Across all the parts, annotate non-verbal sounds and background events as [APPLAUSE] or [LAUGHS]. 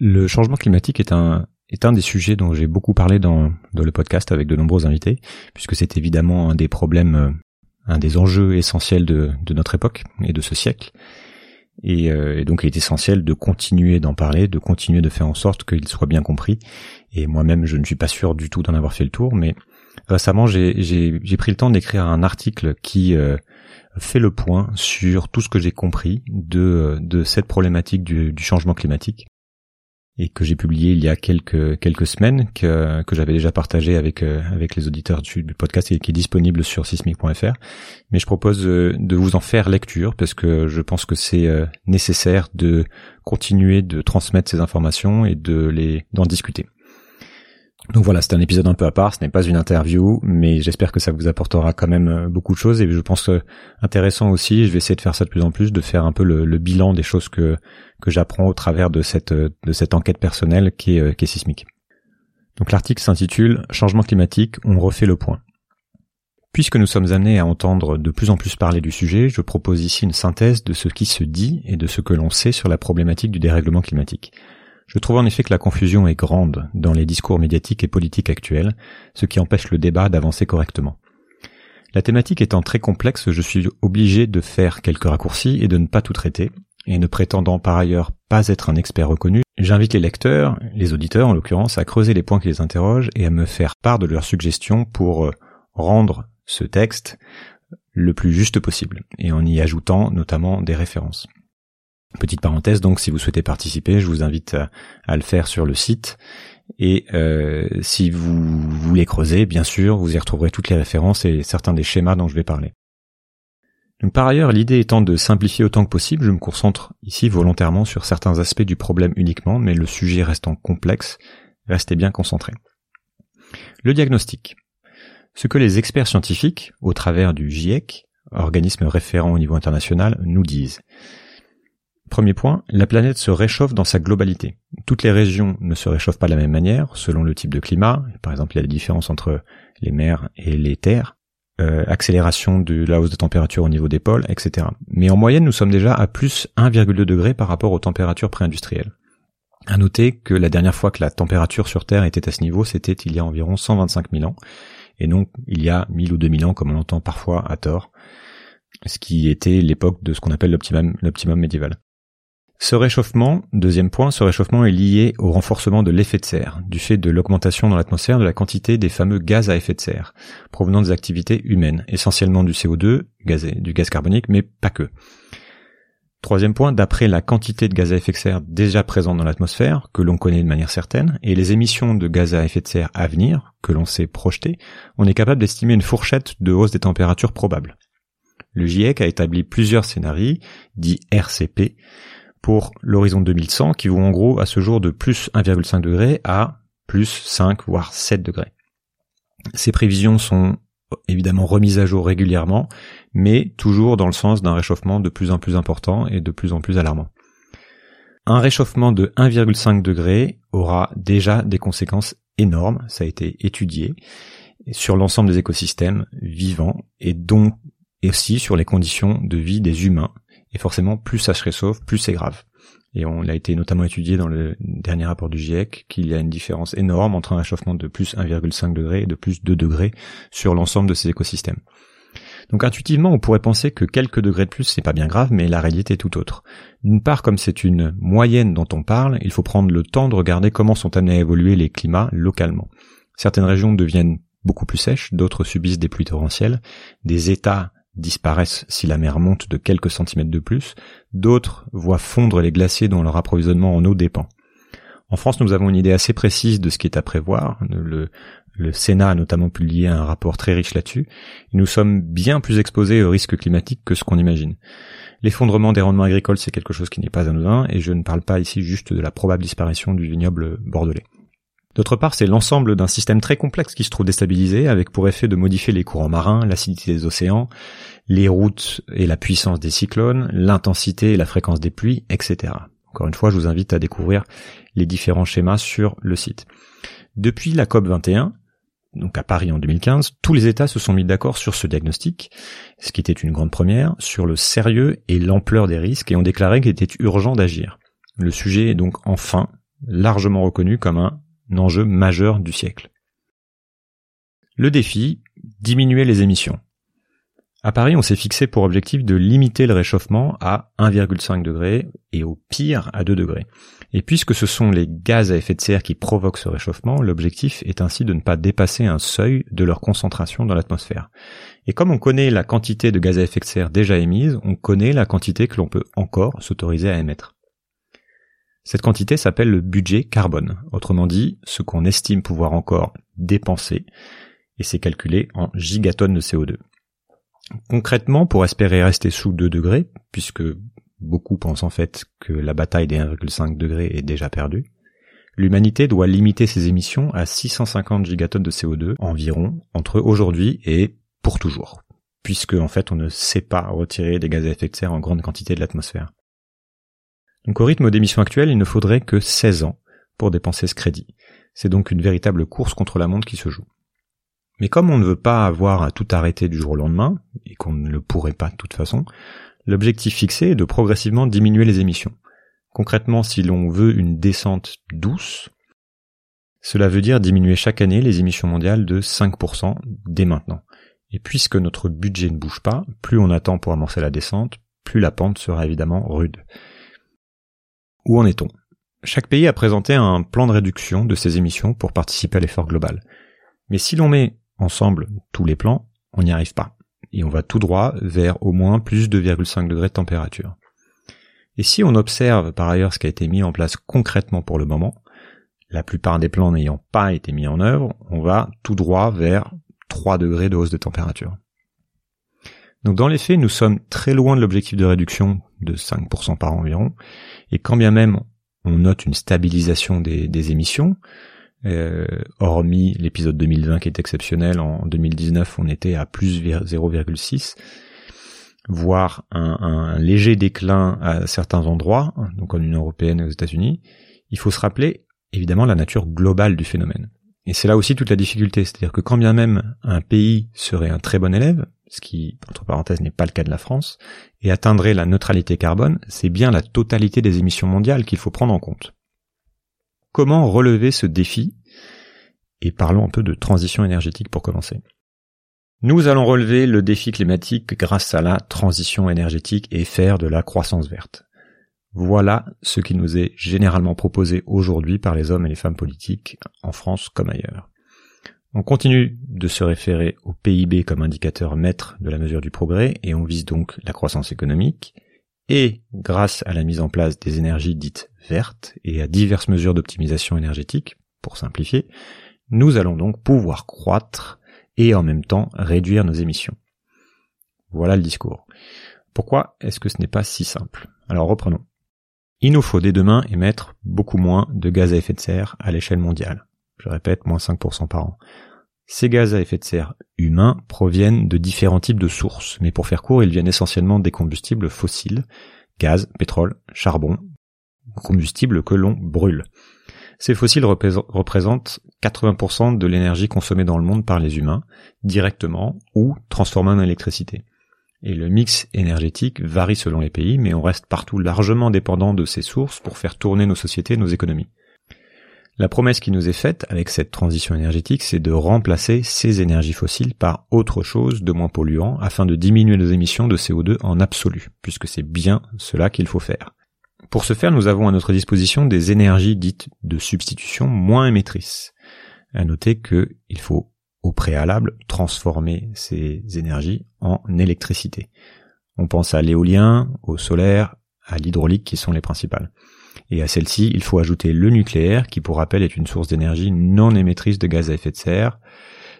Le changement climatique est un est un des sujets dont j'ai beaucoup parlé dans, dans le podcast avec de nombreux invités, puisque c'est évidemment un des problèmes, euh, un des enjeux essentiels de, de notre époque et de ce siècle. Et, euh, et, donc il est essentiel de continuer d'en parler, de continuer de faire en sorte qu'il soit bien compris. Et moi-même, je ne suis pas sûr du tout d'en avoir fait le tour, mais récemment, j'ai pris le temps d'écrire un article qui euh, fait le point sur tout ce que j'ai compris de, de cette problématique du, du changement climatique et que j'ai publié il y a quelques quelques semaines que que j'avais déjà partagé avec euh, avec les auditeurs du, podcast et qui est disponible sur sismic.fr. Mais je propose euh, de vous en faire lecture parce que je pense que c'est euh, nécessaire de continuer de transmettre ces informations et de les d'en discuter. Donc voilà, c'est un épisode un peu à part, ce n'est pas une interview, mais j'espère que ça vous apportera quand même euh, beaucoup de choses et je pense que intéressant aussi, je vais essayer de faire ça de plus en plus, de faire un peu le, bilan des choses que j'apprends au travers de cette cette enquête personnelle qui est, euh, qui est sismique. Donc l'article s'intitule Changement climatique, on refait le point. Puisque nous sommes amenés à entendre de plus en plus parler du sujet, je propose ici une synthèse de ce qui se dit et de ce que l'on sait sur la problématique du dérèglement climatique. Je trouve en effet que la confusion est grande dans les discours médiatiques et politiques actuels, ce qui empêche le débat d'avancer correctement. La thématique étant très complexe, je suis obligé de faire quelques raccourcis et de ne pas tout traiter, et ne prétendant par ailleurs pas être un expert reconnu, j'invite les lecteurs, les auditeurs en l'occurrence, à creuser les points qui les interrogent et à me faire part de leurs suggestions pour euh, rendre ce texte le plus juste possible, et en y ajoutant notamment des références. Petite parenthèse, donc si vous souhaitez participer, je vous invite à, le faire sur le site. Et euh, si vous voulez creuser, bien sûr, vous y retrouverez toutes les références et certains des schémas dont je vais parler. Par ailleurs, l'idée étant de simplifier autant que possible, je me concentre ici volontairement sur certains aspects du problème uniquement, mais le sujet restant complexe, restez bien concentrés. Le diagnostic. Ce que les experts scientifiques, au travers du GIEC, organisme référent au niveau international, nous disent. Premier point, la planète se réchauffe dans sa globalité. Toutes les régions ne se réchauffent pas de la même manière, selon le type de climat. Par exemple, il y a des différences entre les mers et les terres, euh, accélération de la hausse de température au niveau des pôles, etc. Mais en moyenne, nous sommes déjà à plus 1,2 degré par rapport aux températures pré-industrielles. À noter que la dernière fois que la température sur Terre était à ce niveau, c'était il y a environ 125 000 ans, et non il y a 1000 ou 2000 ans, comme on l'entend parfois à tort, ce qui était l'époque de ce qu'on appelle l'optimum médiéval. Ce réchauffement, deuxième point, ce réchauffement est lié au renforcement de l'effet de serre, du fait de l'augmentation dans l'atmosphère de la quantité des fameux gaz à effet de serre, provenant des activités humaines, essentiellement du CO2, du gaz carbonique, mais pas que. Troisième point, d'après la quantité de gaz à effet de serre déjà présente dans l'atmosphère, que l'on connaît de manière certaine, et les émissions de gaz à effet de serre à venir, que l'on sait projeter, on est capable d'estimer une fourchette de hausse des températures probables. Le GIEC a établi plusieurs scénarios, dits RCP, pour l'horizon 2100 qui vont en gros à ce jour de plus 1,5 degré à plus 5 voire 7 degrés. Ces prévisions sont évidemment remises à jour régulièrement, mais toujours dans le sens d'un réchauffement de plus en plus important et de plus en plus alarmant. Un réchauffement de 1,5 degré aura déjà des conséquences énormes, ça a été étudié, sur l'ensemble des écosystèmes vivants et donc aussi sur les conditions de vie des humains et forcément, plus ça se réchauffe, plus c'est grave. Et on l'a été notamment étudié dans le dernier rapport du GIEC qu'il y a une différence énorme entre un réchauffement de plus 1,5 degré et de plus 2 degrés sur l'ensemble de ces écosystèmes. Donc intuitivement, on pourrait penser que quelques degrés de plus, c'est pas bien grave, mais la réalité est tout autre. D'une part, comme c'est une moyenne dont on parle, il faut prendre le temps de regarder comment sont amenés à évoluer les climats localement. Certaines régions deviennent beaucoup plus sèches, d'autres subissent des pluies torrentielles, des États disparaissent si la mer monte de quelques centimètres de plus, d'autres voient fondre les glaciers dont leur approvisionnement en eau dépend. En France, nous avons une idée assez précise de ce qui est à prévoir. Le, Sénat a notamment publié un rapport très riche là-dessus. Nous sommes bien plus exposés aux risques climatiques que ce qu'on imagine. L'effondrement des rendements agricoles, c'est quelque chose qui n'est pas anodin, et je ne parle pas ici juste de la probable disparition du vignoble bordelais. D'autre part, c'est l'ensemble d'un système très complexe qui se trouve déstabilisé, avec pour effet de modifier les courants marins, l'acidité des océans, les routes et la puissance des cyclones, l'intensité et la fréquence des pluies, etc. Encore une fois, je vous invite à découvrir les différents schémas sur le site. Depuis la COP 21, donc à Paris en 2015, tous les États se sont mis d'accord sur ce diagnostic, ce qui était une grande première, sur le sérieux et l'ampleur des risques et ont déclaré qu'il était urgent d'agir. Le sujet est donc enfin largement reconnu comme un enjeu majeur du siècle. Le défi, diminuer les émissions. À Paris, on s'est fixé pour objectif de limiter le réchauffement à 1,5 degré et au pire à 2 degrés. Et puisque ce sont les gaz à effet de serre qui provoquent ce réchauffement, l'objectif est ainsi de ne pas dépasser un seuil de leur concentration dans l'atmosphère. Et comme on connaît la quantité de gaz à effet de serre déjà émise, on connaît la quantité que l'on peut encore s'autoriser à émettre. Cette quantité s'appelle le budget carbone, autrement dit ce qu'on estime pouvoir encore dépenser, et c'est calculé en gigatonnes de CO2. Concrètement, pour espérer rester sous 2 degrés, puisque beaucoup pensent en fait que la bataille des 1,5 degrés est déjà perdue, l'humanité doit limiter ses émissions à 650 gigatonnes de CO2 environ entre aujourd'hui et pour toujours, puisque en fait on ne sait pas retirer des gaz à effet de serre en grande quantité de l'atmosphère. Donc au rythme d'émissions actuelles, il ne faudrait que 16 ans pour dépenser ce crédit. C'est donc une véritable course contre la montre qui se joue. Mais comme on ne veut pas avoir à tout arrêter du jour au lendemain, et qu'on ne le pourrait pas de toute façon, l'objectif fixé est de progressivement diminuer les émissions. Concrètement, si l'on veut une descente douce, cela veut dire diminuer chaque année les émissions mondiales de 5% dès maintenant. Et puisque notre budget ne bouge pas, plus on attend pour amorcer la descente, plus la pente sera évidemment rude. Où en est-on? Chaque pays a présenté un plan de réduction de ses émissions pour participer à l'effort global. Mais si l'on met ensemble tous les plans, on n'y arrive pas. Et on va tout droit vers au moins plus de 2,5 degrés de température. Et si on observe par ailleurs ce qui a été mis en place concrètement pour le moment, la plupart des plans n'ayant pas été mis en œuvre, on va tout droit vers 3 degrés de hausse de température. Donc dans les faits, nous sommes très loin de l'objectif de réduction de 5% par environ, et quand bien même on note une stabilisation des, des émissions, euh, hormis l'épisode 2020 qui est exceptionnel, en 2019 on était à plus 0,6, voire un, un, léger déclin à certains endroits, donc en Union Européenne et aux États-Unis, il faut se rappeler évidemment la nature globale du phénomène. Et c'est là aussi toute la difficulté, c'est-à-dire que quand bien même un pays serait un très bon élève, ce qui, entre parenthèses, n'est pas le cas de la France, et atteindrait la neutralité carbone, c'est bien la totalité des émissions mondiales qu'il faut prendre en compte. Comment relever ce défi? Et parlons un peu de transition énergétique pour commencer. Nous allons relever le défi climatique grâce à la transition énergétique et faire de la croissance verte. Voilà ce qui nous est généralement proposé aujourd'hui par les hommes et les femmes politiques en France comme ailleurs. On continue de se référer au PIB comme indicateur maître de la mesure du progrès et on vise donc la croissance économique. Et grâce à la mise en place des énergies dites vertes et à diverses mesures d'optimisation énergétique, pour simplifier, nous allons donc pouvoir croître et en même temps réduire nos émissions. Voilà le discours. Pourquoi est-ce que ce n'est pas si simple? Alors reprenons. Il nous faut dès demain émettre beaucoup moins de gaz à effet de serre à l'échelle mondiale. Je répète, moins 5% par an. Ces gaz à effet de serre humains proviennent de différents types de sources, mais pour faire court, ils viennent essentiellement des combustibles fossiles, gaz, pétrole, charbon, combustibles que l'on brûle. Ces fossiles représentent 80% de l'énergie consommée dans le monde par les humains, directement ou transformée en électricité. Et le mix énergétique varie selon les pays, mais on reste partout largement dépendant de ces sources pour faire tourner nos sociétés et nos économies. La promesse qui nous est faite avec cette transition énergétique, c'est de remplacer ces énergies fossiles par autre chose de moins polluant afin de diminuer nos émissions de CO2 en absolu, puisque c'est bien cela qu'il faut faire. Pour ce faire, nous avons à notre disposition des énergies dites de substitution moins émettrices. À noter qu'il faut au préalable transformer ces énergies en électricité. On pense à l'éolien, au solaire, à l'hydraulique qui sont les principales. Et à celle-ci, il faut ajouter le nucléaire, qui pour rappel est une source d'énergie non émettrice de gaz à effet de serre,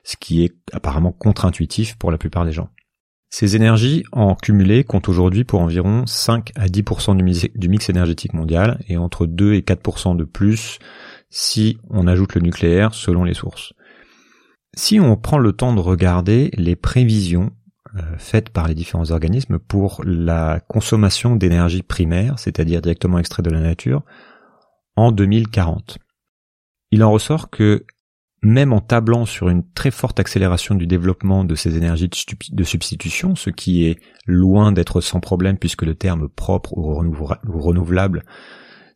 ce qui est apparemment contre-intuitif pour la plupart des gens. Ces énergies, en cumulé, comptent aujourd'hui pour environ 5 à 10% du mix énergétique mondial, et entre 2 et 4% de plus si on ajoute le nucléaire selon les sources. Si on prend le temps de regarder les prévisions faites par les différents organismes pour la consommation d'énergie primaire, c'est-à-dire directement extrait de la nature, en 2040. Il en ressort que même en tablant sur une très forte accélération du développement de ces énergies de substitution, ce qui est loin d'être sans problème puisque le terme propre ou renouvelable,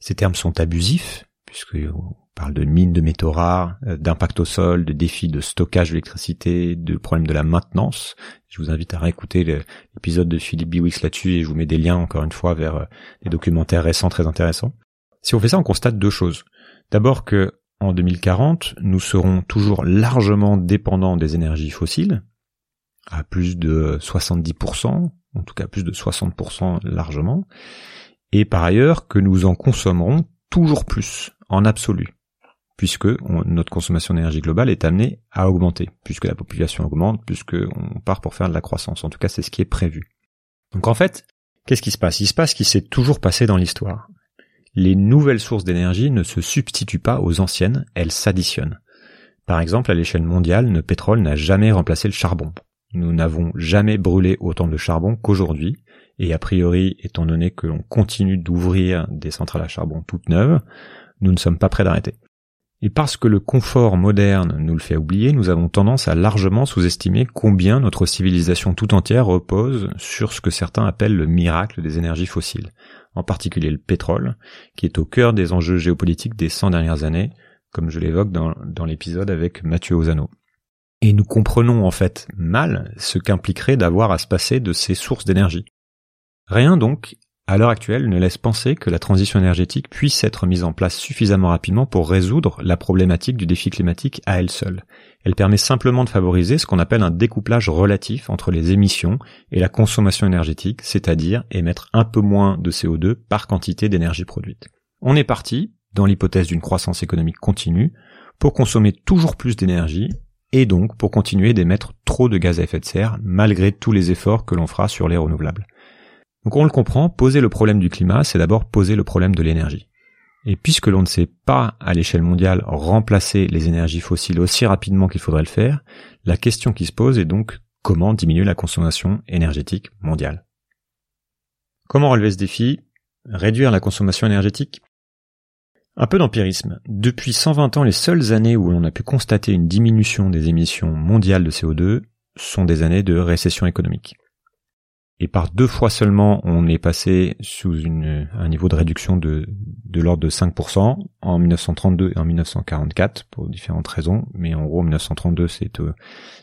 ces termes sont abusifs, puisqu'on parle de mines de métaux rares, euh, d'impact au sol, de défis de stockage d'électricité, de problèmes de la maintenance. Je vous invite à réécouter l'épisode de Philippe Biwix là-dessus et je vous mets des liens encore une fois vers euh, des documentaires récents très intéressants. Si on fait ça, on constate deux choses. D'abord que en 2040, nous serons toujours largement dépendants des énergies fossiles, à plus de 70%, en tout cas plus de 60% largement, et par ailleurs que nous en consommerons toujours plus en absolu, puisque notre consommation d'énergie globale est amenée à augmenter, puisque la population augmente, puisque on part pour faire de la croissance. En tout cas, c'est ce qui est prévu. Donc en fait, qu'est-ce qui se passe? Il se passe ce qui s'est toujours passé dans l'histoire. Les nouvelles sources d'énergie ne se substituent pas aux anciennes, elles s'additionnent. Par exemple, à l'échelle mondiale, le pétrole n'a jamais remplacé le charbon. Nous n'avons jamais brûlé autant de charbon qu'aujourd'hui, et a priori, étant donné que l'on continue d'ouvrir des centrales à charbon toutes neuves, nous ne sommes pas prêts d'arrêter. Et parce que le confort moderne nous le fait oublier, nous avons tendance à largement sous-estimer combien notre civilisation tout entière repose sur ce que certains appellent le miracle des énergies fossiles, en particulier le pétrole, qui est au cœur des enjeux géopolitiques des 100 dernières années, comme je l'évoque dans, l'épisode avec Mathieu Ozano. Et nous comprenons en fait mal ce qu'impliquerait d'avoir à se passer de ces sources d'énergie. Rien donc, à l'heure actuelle, ne laisse penser que la transition énergétique puisse être mise en place suffisamment rapidement pour résoudre la problématique du défi climatique à elle seule. Elle permet simplement de favoriser ce qu'on appelle un découplage relatif entre les émissions et la consommation énergétique, c'est-à-dire émettre un peu moins de CO2 par quantité d'énergie produite. On est parti, dans l'hypothèse d'une croissance économique continue, pour consommer toujours plus d'énergie et donc pour continuer d'émettre trop de gaz à effet de serre malgré tous les efforts que l'on fera sur les renouvelables. Donc on le comprend, poser le problème du climat, c'est d'abord poser le problème de l'énergie. Et puisque l'on ne sait pas à l'échelle mondiale remplacer les énergies fossiles aussi rapidement qu'il faudrait le faire, la question qui se pose est donc comment diminuer la consommation énergétique mondiale? Comment relever ce défi? Réduire la consommation énergétique? Un peu d'empirisme. Depuis 120 ans, les seules années où l'on a pu constater une diminution des émissions mondiales de CO2 sont des années de récession économique et par deux fois seulement, on est passé sous une, un niveau de réduction de, de l'ordre de 5% en 1932 et en 1944 pour différentes raisons. Mais en gros, 1932, c'est euh,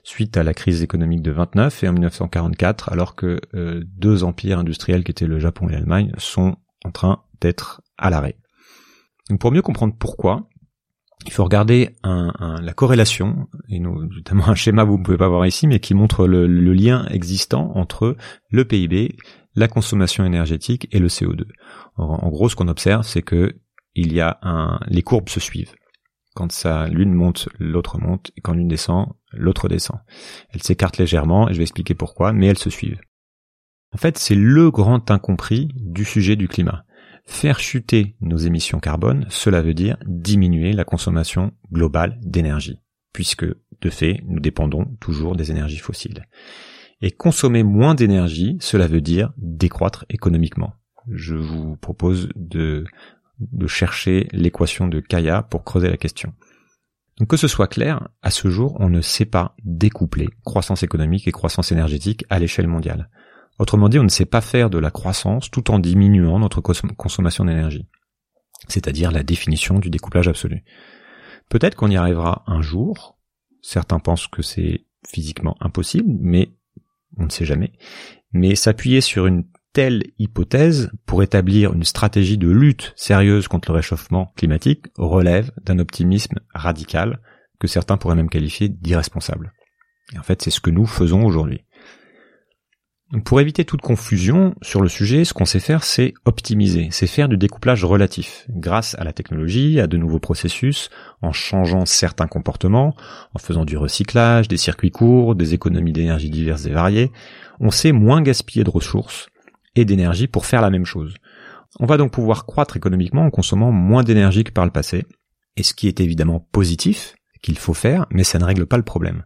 suite à la crise économique de 29 et en 1944, alors que euh, deux empires industriels qui étaient le Japon et l'Allemagne sont en train d'être à l'arrêt. Donc pour mieux comprendre pourquoi, il faut regarder la corrélation, notamment un schéma que vous ne pouvez pas voir ici, mais qui montre le, lien existant entre le PIB, la consommation énergétique et le CO2. En, gros, ce qu'on observe, c'est que les courbes se suivent. Quand ça, l'une monte, l'autre monte, et quand l'une descend, l'autre descend. Elles s'écartent légèrement, et je vais expliquer pourquoi, mais elles se suivent. En fait, c'est le grand incompris du sujet du climat. Faire chuter nos émissions carbone, cela veut dire diminuer la consommation globale d'énergie, puisque de fait, nous dépendons toujours des énergies fossiles. Et consommer moins d'énergie, cela veut dire décroître économiquement. Je vous propose de, de chercher l'équation de Kaya pour creuser la question. Que ce soit clair, à ce jour, on ne sait pas découpler croissance économique et croissance énergétique à l'échelle mondiale. Autrement dit, on ne sait pas faire de la croissance tout en diminuant notre consommation d'énergie. C'est-à-dire la définition du découplage absolu. Peut-être qu'on y arrivera un jour. Certains pensent que c'est physiquement impossible, mais on ne sait jamais. Mais s'appuyer sur une telle hypothèse pour établir une stratégie de lutte sérieuse contre le réchauffement climatique relève d'un optimisme radical que certains pourraient même qualifier d'irresponsable. En fait, c'est ce que nous faisons aujourd'hui pour éviter toute confusion sur le sujet, ce qu'on sait faire, c'est optimiser, c'est faire du découplage relatif, grâce à la technologie, à de nouveaux processus, en changeant certains comportements, en faisant du recyclage, des circuits courts, des économies d'énergie diverses et variées, on sait moins gaspiller de ressources et d'énergie pour faire la même chose. On va donc pouvoir croître économiquement en consommant moins d'énergie que par le passé, et ce qui est évidemment positif, qu'il faut faire, mais ça ne règle pas le problème.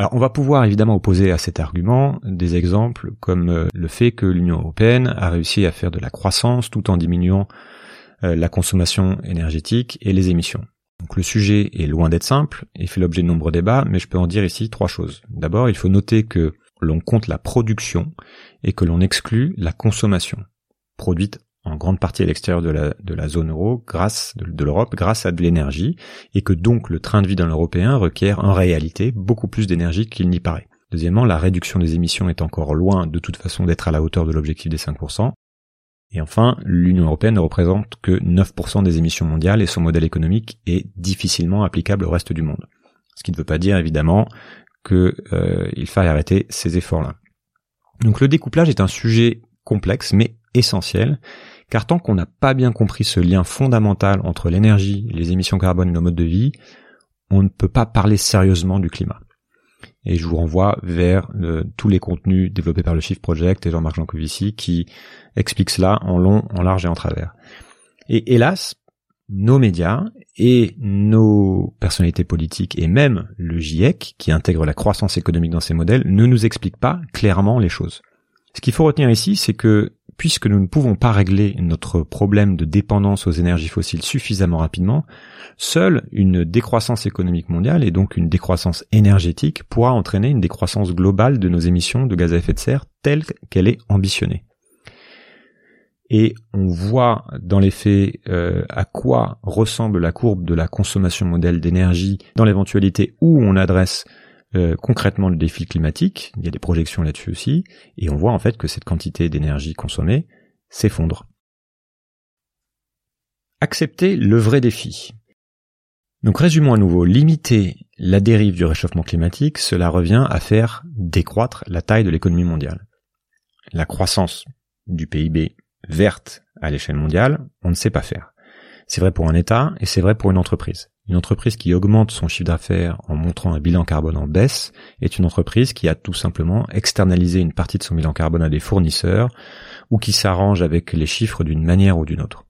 Alors on va pouvoir évidemment opposer à cet argument des exemples comme euh, le fait que l'Union européenne a réussi à faire de la croissance tout en diminuant euh, la consommation énergétique et les émissions. Donc le sujet est loin d'être simple et fait l'objet de nombreux débats, mais je peux en dire ici trois choses. D'abord, il faut noter que l'on compte la production et que l'on exclut la consommation, produite en grande partie à l'extérieur de la, de la zone euro, grâce de, l'Europe, grâce à de l'énergie, et que donc le train de vie d'un Européen requiert en réalité beaucoup plus d'énergie qu'il n'y paraît. Deuxièmement, la réduction des émissions est encore loin de toute façon d'être à la hauteur de l'objectif des 5%. Et enfin, l'Union européenne ne représente que 9% des émissions mondiales et son modèle économique est difficilement applicable au reste du monde. Ce qui ne veut pas dire évidemment qu'il euh, faille arrêter ces efforts-là. Donc le découplage est un sujet complexe mais essentiel, car tant qu'on n'a pas bien compris ce lien fondamental entre l'énergie, les émissions carbone et nos modes de vie, on ne peut pas parler sérieusement du climat. Et je vous renvoie vers euh, tous les contenus développés par le Shift Project et Jean-Marc Jancovici qui expliquent cela en long, en large et en travers. Et hélas, nos médias et nos personnalités politiques et même le GIEC, qui intègre la croissance économique dans ces modèles, ne nous expliquent pas clairement les choses. Ce qu'il faut retenir ici, c'est que puisque nous ne pouvons pas régler notre problème de dépendance aux énergies fossiles suffisamment rapidement, seule une décroissance économique mondiale et donc une décroissance énergétique pourra entraîner une décroissance globale de nos émissions de gaz à effet de serre telle qu'elle est ambitionnée. Et on voit dans les faits euh, à quoi ressemble la courbe de la consommation modèle d'énergie dans l'éventualité où on adresse euh, concrètement le défi climatique, il y a des projections là-dessus aussi, et on voit en fait que cette quantité d'énergie consommée s'effondre. Accepter le vrai défi. Donc résumons à nouveau, limiter la dérive du réchauffement climatique, cela revient à faire décroître la taille de l'économie mondiale. La croissance du PIB verte à l'échelle mondiale, on ne sait pas faire. C'est vrai pour un État et c'est vrai pour une entreprise. Une entreprise qui augmente son chiffre d'affaires en montrant un bilan carbone en baisse est une entreprise qui a tout simplement externalisé une partie de son bilan carbone à des fournisseurs ou qui s'arrange avec les chiffres d'une manière ou d'une autre.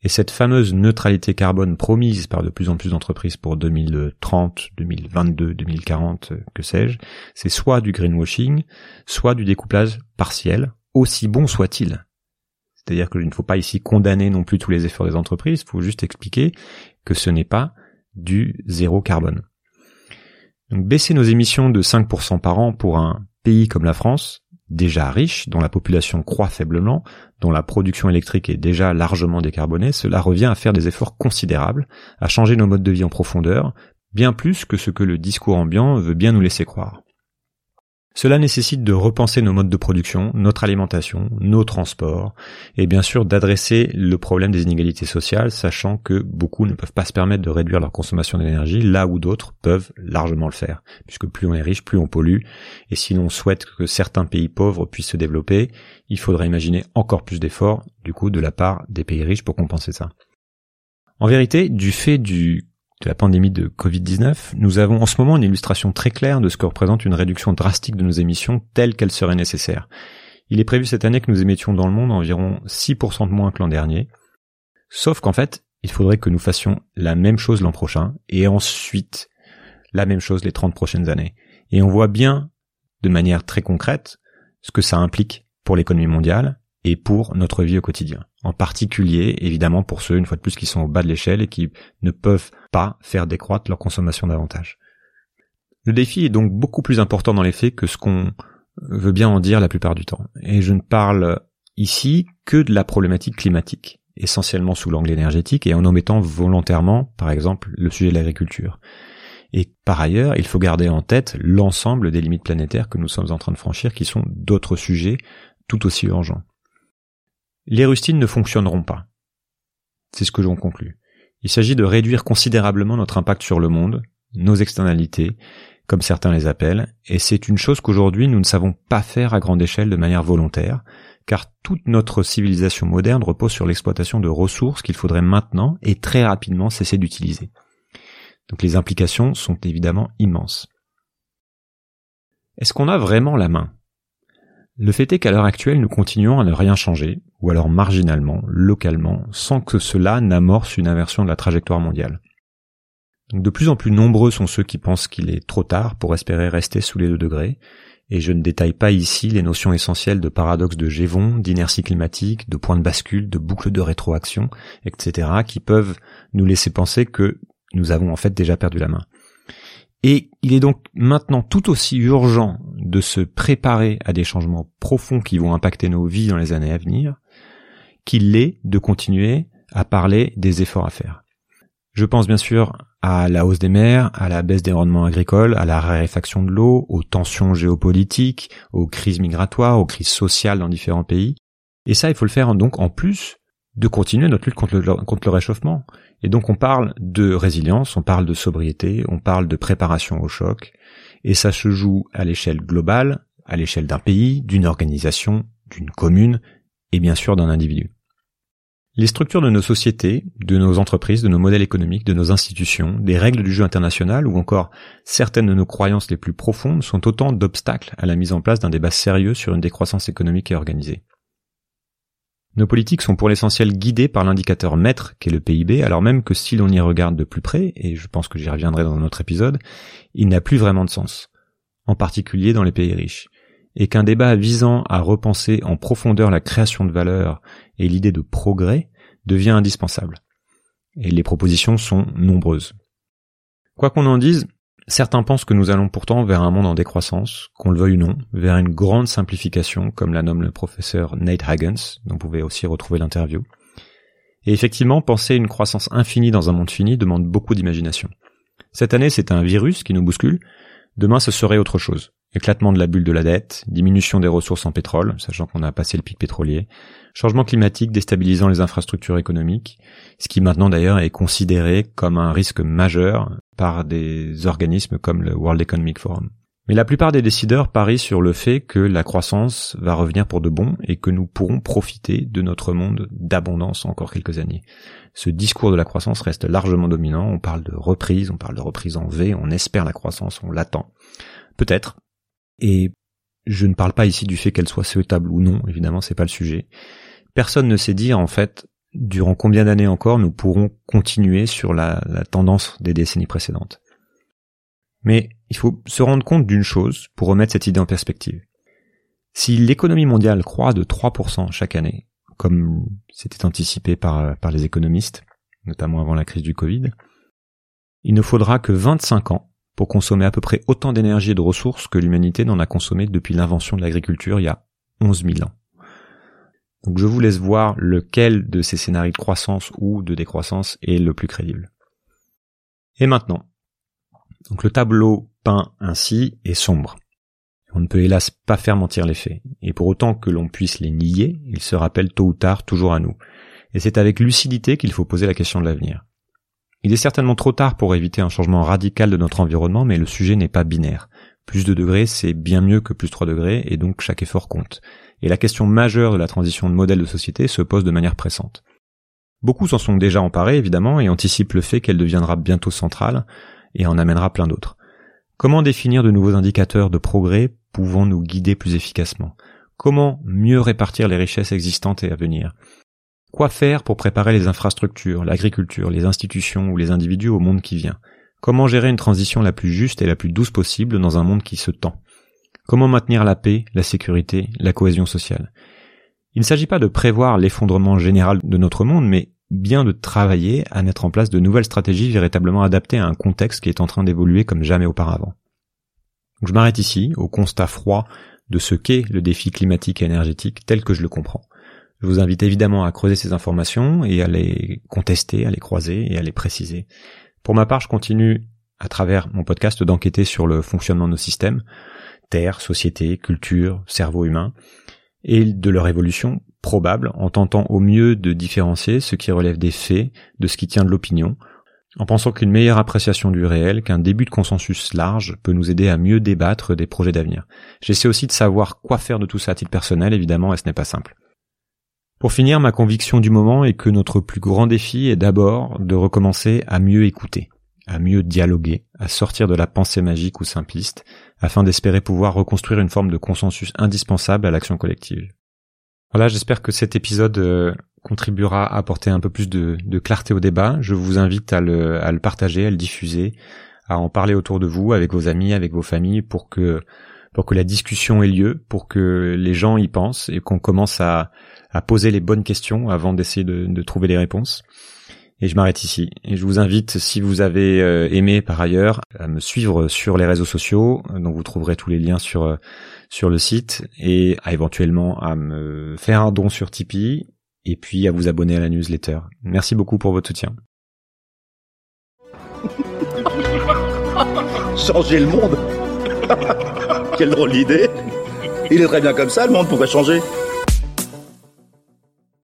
Et cette fameuse neutralité carbone promise par de plus en plus d'entreprises pour 2030, 2022, 2040, que sais-je, c'est soit du greenwashing, soit du découplage partiel, aussi bon soit-il. C'est-à-dire qu'il ne faut pas ici condamner non plus tous les efforts des entreprises, il faut juste expliquer que ce n'est pas du zéro carbone. Donc baisser nos émissions de 5% par an pour un pays comme la France, déjà riche, dont la population croît faiblement, dont la production électrique est déjà largement décarbonée, cela revient à faire des efforts considérables, à changer nos modes de vie en profondeur, bien plus que ce que le discours ambiant veut bien nous laisser croire. Cela nécessite de repenser nos modes de production, notre alimentation, nos transports, et bien sûr d'adresser le problème des inégalités sociales, sachant que beaucoup ne peuvent pas se permettre de réduire leur consommation d'énergie, là où d'autres peuvent largement le faire, puisque plus on est riche, plus on pollue, et si l'on souhaite que certains pays pauvres puissent se développer, il faudrait imaginer encore plus d'efforts, du coup, de la part des pays riches pour compenser ça. En vérité, du fait du de la pandémie de Covid-19, nous avons en ce moment une illustration très claire de ce que représente une réduction drastique de nos émissions telle qu'elle serait nécessaire. Il est prévu cette année que nous émettions dans le monde environ 6% de moins que l'an dernier. Sauf qu'en fait, il faudrait que nous fassions la même chose l'an prochain et ensuite la même chose les 30 prochaines années. Et on voit bien, de manière très concrète, ce que ça implique pour l'économie mondiale et pour notre vie au quotidien. En particulier, évidemment, pour ceux, une fois de plus, qui sont au bas de l'échelle et qui ne peuvent pas faire décroître leur consommation davantage. Le défi est donc beaucoup plus important dans les faits que ce qu'on veut bien en dire la plupart du temps. Et je ne parle ici que de la problématique climatique, essentiellement sous l'angle énergétique et en omettant volontairement, par exemple, le sujet de l'agriculture. Et par ailleurs, il faut garder en tête l'ensemble des limites planétaires que nous sommes en train de franchir, qui sont d'autres sujets tout aussi urgents. Les rustines ne fonctionneront pas. C'est ce que j'en conclus. Il s'agit de réduire considérablement notre impact sur le monde, nos externalités, comme certains les appellent, et c'est une chose qu'aujourd'hui nous ne savons pas faire à grande échelle de manière volontaire, car toute notre civilisation moderne repose sur l'exploitation de ressources qu'il faudrait maintenant et très rapidement cesser d'utiliser. Donc les implications sont évidemment immenses. Est-ce qu'on a vraiment la main? Le fait est qu'à l'heure actuelle, nous continuons à ne rien changer, ou alors marginalement, localement, sans que cela n'amorce une inversion de la trajectoire mondiale. de plus en plus nombreux sont ceux qui pensent qu'il est trop tard pour espérer rester sous les deux degrés, et je ne détaille pas ici les notions essentielles de paradoxe de Gévon, d'inertie climatique, de point de bascule, de boucle de rétroaction, etc., qui peuvent nous laisser penser que nous avons en fait déjà perdu la main. Et il est donc maintenant tout aussi urgent de se préparer à des changements profonds qui vont impacter nos vies dans les années à venir, qu'il l'est de continuer à parler des efforts à faire. Je pense bien sûr à la hausse des mers, à la baisse des rendements agricoles, à la raréfaction de l'eau, aux tensions géopolitiques, aux crises migratoires, aux crises sociales dans différents pays. Et ça, il faut le faire donc en plus de continuer notre lutte contre le, contre le réchauffement. Et donc on parle de résilience, on parle de sobriété, on parle de préparation au choc, et ça se joue à l'échelle globale, à l'échelle d'un pays, d'une organisation, d'une commune, et bien sûr d'un individu. Les structures de nos sociétés, de nos entreprises, de nos modèles économiques, de nos institutions, des règles du jeu international ou encore certaines de nos croyances les plus profondes sont autant d'obstacles à la mise en place d'un débat sérieux sur une décroissance économique et organisée. Nos politiques sont pour l'essentiel guidées par l'indicateur maître qu'est le PIB, alors même que si l'on y regarde de plus près, et je pense que j'y reviendrai dans un autre épisode, il n'a plus vraiment de sens, en particulier dans les pays riches, et qu'un débat visant à repenser en profondeur la création de valeur et l'idée de progrès devient indispensable. Et les propositions sont nombreuses. Quoi qu'on en dise, Certains pensent que nous allons pourtant vers un monde en décroissance, qu'on le veuille ou non, vers une grande simplification, comme la nomme le professeur Nate Hagens, dont vous pouvez aussi retrouver l'interview. Et effectivement, penser une croissance infinie dans un monde fini demande beaucoup d'imagination. Cette année, c'est un virus qui nous bouscule, demain ce serait autre chose. Éclatement de la bulle de la dette, diminution des ressources en pétrole, sachant qu'on a passé le pic pétrolier, changement climatique déstabilisant les infrastructures économiques, ce qui maintenant d'ailleurs est considéré comme un risque majeur par des organismes comme le World Economic Forum. Mais la plupart des décideurs parient sur le fait que la croissance va revenir pour de bon et que nous pourrons profiter de notre monde d'abondance encore quelques années. Ce discours de la croissance reste largement dominant, on parle de reprise, on parle de reprise en V, on espère la croissance, on l'attend. Peut-être. Et je ne parle pas ici du fait qu'elle soit souhaitable ou non, évidemment, c'est pas le sujet. Personne ne sait dire, en fait, durant combien d'années encore nous pourrons continuer sur la, tendance des décennies précédentes. Mais il faut se rendre compte d'une chose pour remettre cette idée en perspective. Si l'économie mondiale croît de 3% chaque année, comme c'était anticipé par, par les économistes, notamment avant la crise du Covid, il ne faudra que 25 ans pour consommer à peu près autant d'énergie et de ressources que l'humanité n'en a consommé depuis l'invention de l'agriculture il y a 11 000 ans. Donc je vous laisse voir lequel de ces scénarios de croissance ou de décroissance est le plus crédible. Et maintenant, donc le tableau peint ainsi est sombre. On ne peut hélas pas faire mentir les faits, et pour autant que l'on puisse les nier, ils se rappellent tôt ou tard toujours à nous. Et c'est avec lucidité qu'il faut poser la question de l'avenir. Il est certainement trop tard pour éviter un changement radical de notre environnement, mais le sujet n'est pas binaire. Plus de degrés, c'est bien mieux que plus 3 degrés, et donc chaque effort compte. Et la question majeure de la transition de modèle de société se pose de manière pressante. Beaucoup s'en sont déjà emparés, évidemment, et anticipent le fait qu'elle deviendra bientôt centrale, et en amènera plein d'autres. Comment définir de nouveaux indicateurs de progrès pouvant nous guider plus efficacement? Comment mieux répartir les richesses existantes et à venir? Quoi faire pour préparer les infrastructures, l'agriculture, les institutions ou les individus au monde qui vient? Comment gérer une transition la plus juste et la plus douce possible dans un monde qui se tend? Comment maintenir la paix, la sécurité, la cohésion sociale? Il ne s'agit pas de prévoir l'effondrement général de notre monde, mais bien de travailler à mettre en place de nouvelles stratégies véritablement adaptées à un contexte qui est en train d'évoluer comme jamais auparavant. je m'arrête ici, au constat froid de ce qu'est le défi climatique et énergétique tel que je le comprends. Je vous invite évidemment à creuser ces informations et à les contester, à les croiser et à les préciser. Pour ma part, je continue à travers mon podcast d'enquêter sur le fonctionnement de nos systèmes, terre, société, culture, cerveau humain, et de leur évolution probable en tentant au mieux de différencier ce qui relève des faits de ce qui tient de l'opinion, en pensant qu'une meilleure appréciation du réel, qu'un début de consensus large peut nous aider à mieux débattre des projets d'avenir. J'essaie aussi de savoir quoi faire de tout ça à titre personnel, évidemment, et ce n'est pas simple. Pour finir, ma conviction du moment est que notre plus grand défi est d'abord de recommencer à mieux écouter, à mieux dialoguer, à sortir de la pensée magique ou simpliste, afin d'espérer pouvoir reconstruire une forme de consensus indispensable à l'action collective. Voilà, j'espère que cet épisode euh, contribuera à apporter un peu plus de, clarté au débat. Je vous invite à le, partager, à le diffuser, à en parler autour de vous, avec vos amis, avec vos familles, pour que la discussion ait lieu, pour que les gens y pensent et qu'on commence à, à poser les bonnes questions avant d'essayer de, trouver les réponses. Et je m'arrête ici. Et je vous invite, si vous avez euh, aimé par ailleurs, à me suivre sur les réseaux sociaux, dont vous trouverez tous les liens sur euh, sur le site, et à éventuellement à me faire un don sur Tipeee, et puis à vous abonner à la newsletter. Merci beaucoup pour votre soutien. [LAUGHS] Changer le monde? [LAUGHS] Quelle drôle d'idée Il est très bien comme ça, le monde, pourquoi changer